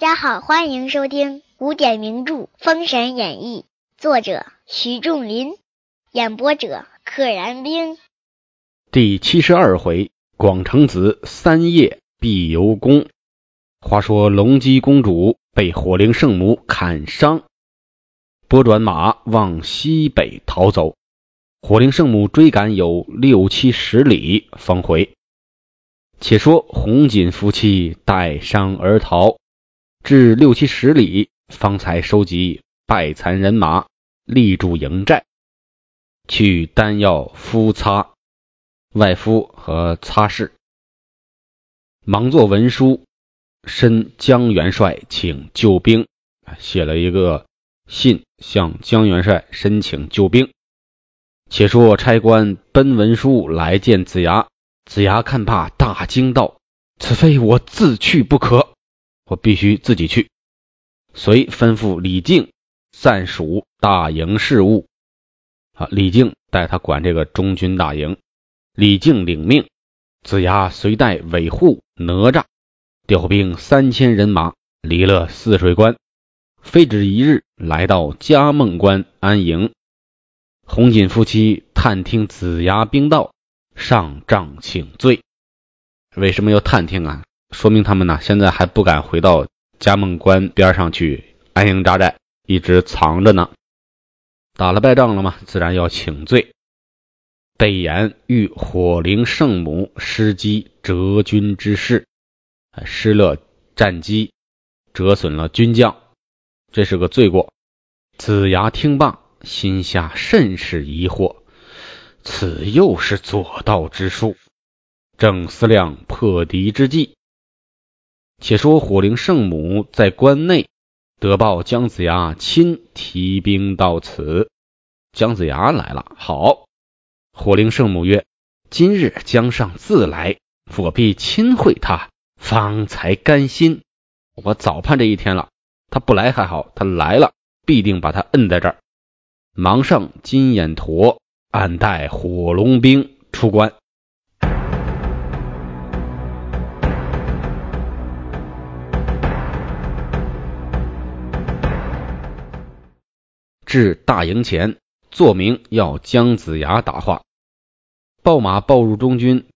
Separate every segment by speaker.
Speaker 1: 大家好，欢迎收听古典名著《封神演义》，作者徐仲林，演播者可燃冰。
Speaker 2: 第七十二回，广成子三夜必游宫。话说龙姬公主被火灵圣母砍伤，拨转马往西北逃走。火灵圣母追赶有六七十里，方回。且说红锦夫妻带伤而逃。至六七十里，方才收集败残人马，立住营寨，去丹药敷擦外敷和擦拭，忙作文书，申江元帅请救兵，写了一个信向江元帅申请救兵。且说差官奔文书来见子牙，子牙看罢，大惊道：“此非我自去不可。”我必须自己去，遂吩咐李靖暂署大营事务。啊，李靖带他管这个中军大营。李靖领命，子牙随带韦护、哪吒调兵三千人马，离了泗水关，非止一日，来到嘉梦关安营。红锦夫妻探听子牙兵到，上帐请罪。为什么要探听啊？说明他们呢，现在还不敢回到嘉梦关边上去安营扎寨，一直藏着呢。打了败仗了嘛，自然要请罪。被言遇火灵圣母失机折军之事，失了战机，折损了军将，这是个罪过。子牙听罢，心下甚是疑惑，此又是左道之术，正思量破敌之计。且说火灵圣母在关内得报，姜子牙亲提兵到此。姜子牙来了，好。火灵圣母曰：“今日姜上自来，我必亲会他，方才甘心。我早盼这一天了。他不来还好，他来了，必定把他摁在这儿。忙上金眼驼，暗带火龙兵出关。”至大营前，作明要姜子牙答话。报马报入中军，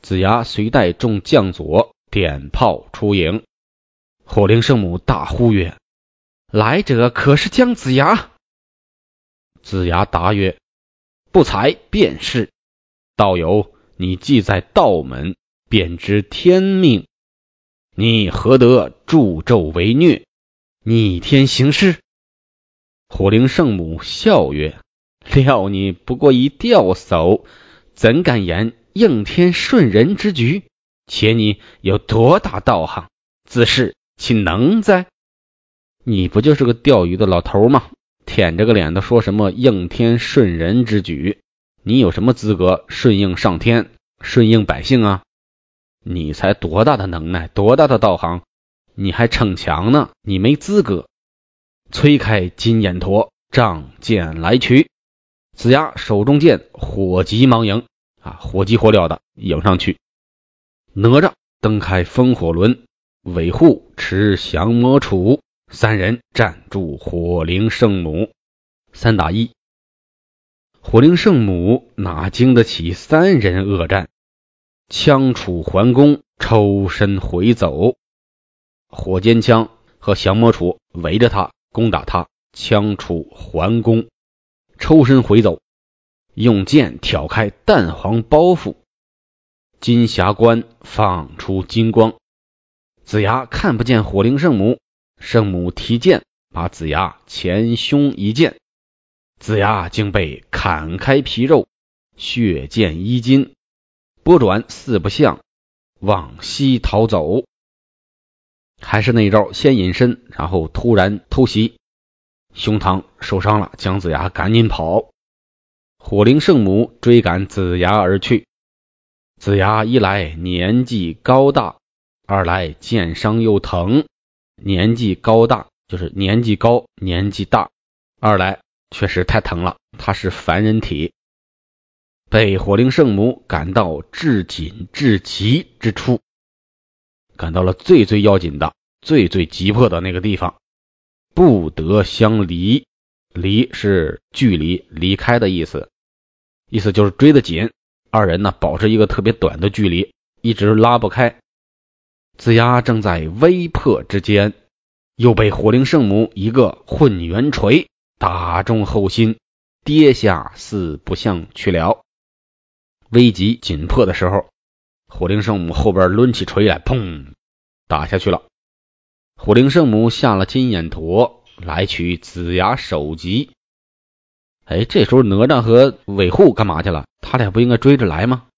Speaker 2: 子牙随带众将佐点炮出营。火灵圣母大呼曰：“来者可是姜子牙？”子牙答曰：“不才便是。道友，你既在道门，便知天命。你何得助纣为虐，逆天行事？”火灵圣母笑曰：“料你不过一吊叟，怎敢言应天顺人之局？且你有多大道行，自是岂能哉？你不就是个钓鱼的老头吗？舔着个脸的说什么应天顺人之举？你有什么资格顺应上天，顺应百姓啊？你才多大的能耐，多大的道行？你还逞强呢？你没资格。”催开金眼驼，仗剑来取。子牙手中剑，火急忙迎啊，火急火燎的迎上去。哪吒蹬开风火轮，韦护持降魔杵，三人站住火灵圣母，三打一。火灵圣母哪经得起三人恶战？枪杵环弓，抽身回走。火尖枪和降魔杵围着他。攻打他，枪出环弓，抽身回走，用剑挑开蛋黄包袱，金匣关放出金光。子牙看不见火灵圣母，圣母提剑把子牙前胸一剑，子牙竟被砍开皮肉，血溅衣襟，拨转四不像，往西逃走。还是那招，先隐身，然后突然偷袭，胸膛受伤了。姜子牙赶紧跑，火灵圣母追赶子牙而去。子牙一来年纪高大，二来剑伤又疼。年纪高大就是年纪高，年纪大；二来确实太疼了，他是凡人体，被火灵圣母赶到至紧至急之处。赶到了最最要紧的、最最急迫的那个地方，不得相离。离是距离、离开的意思，意思就是追得紧。二人呢，保持一个特别短的距离，一直拉不开。子牙正在危迫之间，又被火灵圣母一个混元锤打中后心，跌下四不像去了。危急紧迫的时候，火灵圣母后边抡起锤来，砰，打下去了。火灵圣母下了金眼陀。来取子牙首级。哎，这时候哪吒和韦护干嘛去了？他俩不应该追着来吗？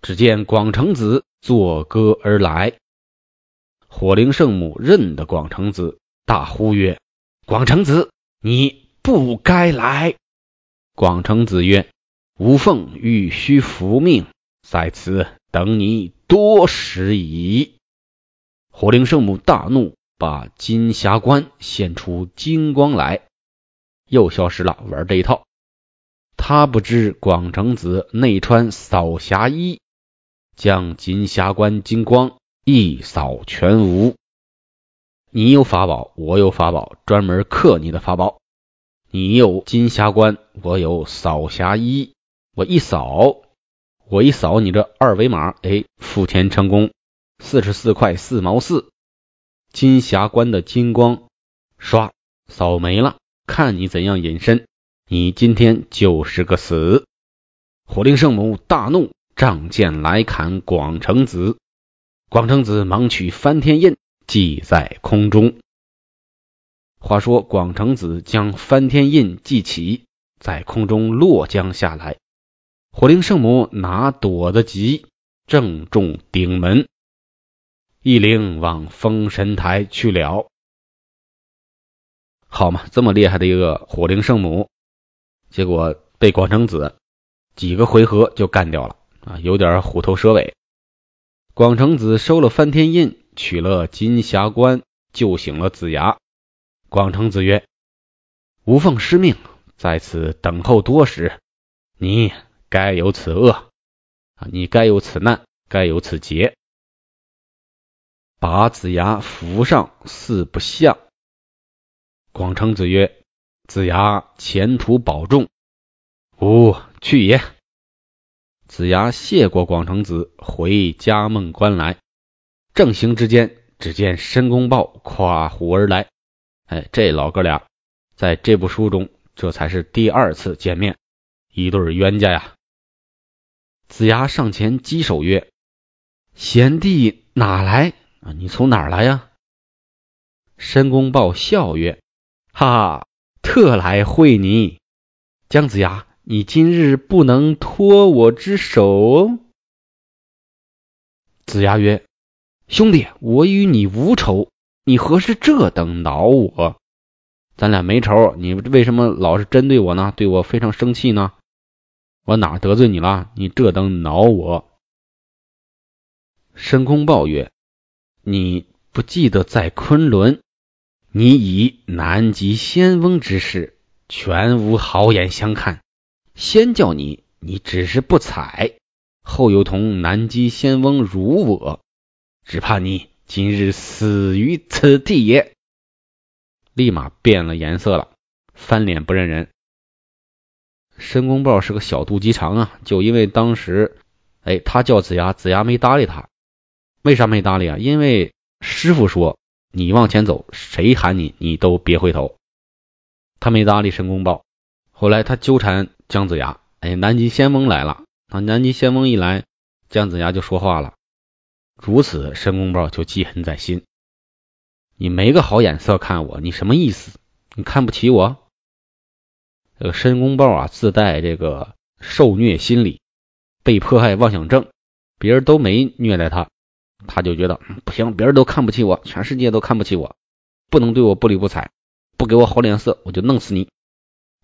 Speaker 2: 只见广成子作歌而来，火灵圣母认得广成子，大呼曰：“广成子，你不该来！”广成子曰：“吾奉玉虚福命，在此等你多时矣。”火灵圣母大怒。把金霞关现出金光来，又消失了。玩这一套，他不知广成子内穿扫霞衣，将金霞关金光一扫全无。你有法宝，我有法宝，专门克你的法宝。你有金霞关，我有扫霞衣，我一扫，我一扫你这二维码，哎，付钱成功，四十四块四毛四。金霞关的金光，唰扫没了，看你怎样隐身！你今天就是个死！火灵圣母大怒，仗剑来砍广成子。广成子忙取翻天印，系在空中。话说广成子将翻天印系起，在空中落将下来。火灵圣母哪躲得及，正中顶门。一灵往封神台去了，好嘛，这么厉害的一个火灵圣母，结果被广成子几个回合就干掉了啊，有点虎头蛇尾。广成子收了翻天印，取了金霞冠，救醒了子牙。广成子曰：“无奉师命，在此等候多时，你该有此恶啊，你该有此难，该有此劫。”把子牙扶上四不像。广成子曰：“子牙前途保重。”吾去也。子牙谢过广成子，回嘉梦关来。正行之间，只见申公豹跨虎而来。哎，这老哥俩在这部书中，这才是第二次见面，一对冤家呀。子牙上前稽首曰：“贤弟哪来？”啊，你从哪儿来呀？申公豹笑曰：“哈哈，特来会你。姜子牙，你今日不能托我之手。”子牙曰：“兄弟，我与你无仇，你何事这等恼我？咱俩没仇，你为什么老是针对我呢？对我非常生气呢？我哪得罪你了？你这等恼我？”申公豹曰。你不记得在昆仑，你以南极仙翁之事，全无好眼相看。先叫你，你只是不睬；后又同南极仙翁辱我，只怕你今日死于此地也。立马变了颜色了，翻脸不认人。申公豹是个小肚鸡肠啊，就因为当时，哎，他叫子牙，子牙没搭理他。为啥没搭理啊？因为师傅说你往前走，谁喊你你都别回头。他没搭理申公豹。后来他纠缠姜子牙，哎，南极仙翁来了。啊，南极仙翁一来，姜子牙就说话了。如此，申公豹就记恨在心。你没个好眼色看我，你什么意思？你看不起我？这个申公豹啊，自带这个受虐心理，被迫害妄想症，别人都没虐待他。他就觉得不行，别人都看不起我，全世界都看不起我，不能对我不理不睬，不给我好脸色，我就弄死你！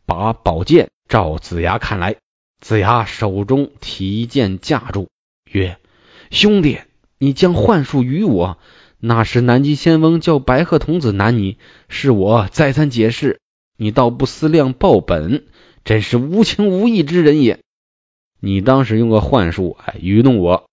Speaker 2: 把宝剑照子牙看来，子牙手中提剑架住，曰：“兄弟，你将幻术于我，那时南极仙翁叫白鹤童子难你，是我再三解释，你倒不思量报本，真是无情无义之人也。你当时用个幻术，哎，愚弄我。”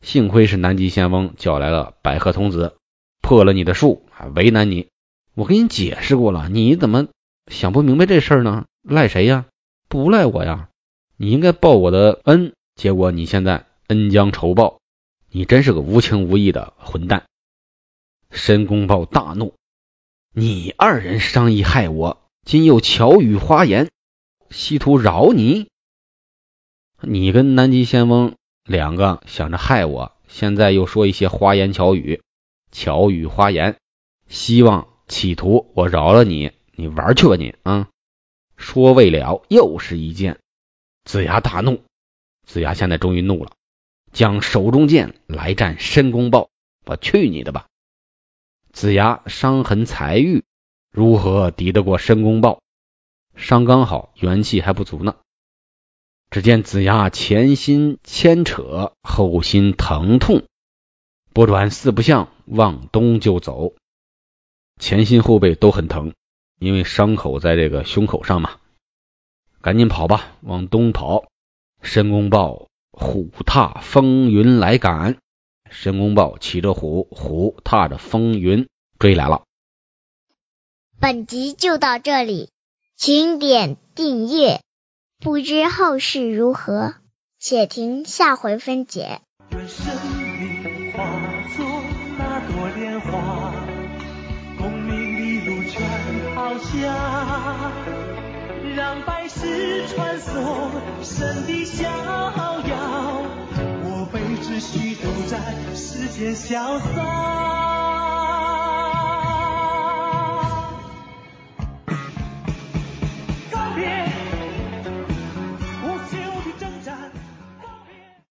Speaker 2: 幸亏是南极仙翁叫来了白鹤童子，破了你的术，还为难你。我跟你解释过了，你怎么想不明白这事儿呢？赖谁呀？不赖我呀！你应该报我的恩，结果你现在恩将仇报，你真是个无情无义的混蛋！申公豹大怒：“你二人商议害我，今又巧语花言，希图饶你？你跟南极仙翁两个想着害我，现在又说一些花言巧语，巧语花言，希望企图我饶了你？你玩去吧你啊！”说未了，又是一剑。子牙大怒，子牙现在终于怒了，将手中剑来战申公豹。我去你的吧！子牙伤痕才愈，如何敌得过申公豹？伤刚好，元气还不足呢。只见子牙前心牵扯，后心疼痛，拨转四不像，往东就走。前心后背都很疼，因为伤口在这个胸口上嘛。赶紧跑吧，往东跑！申公豹虎踏风云来赶，申公豹骑着虎，虎踏着风云追来了。
Speaker 1: 本集就到这里，请点订阅，不知后事如何，且听下回分解。愿生命化作那朵莲花，功名利禄全抛下。让百世传颂神的逍遥，思绪都在时间消散。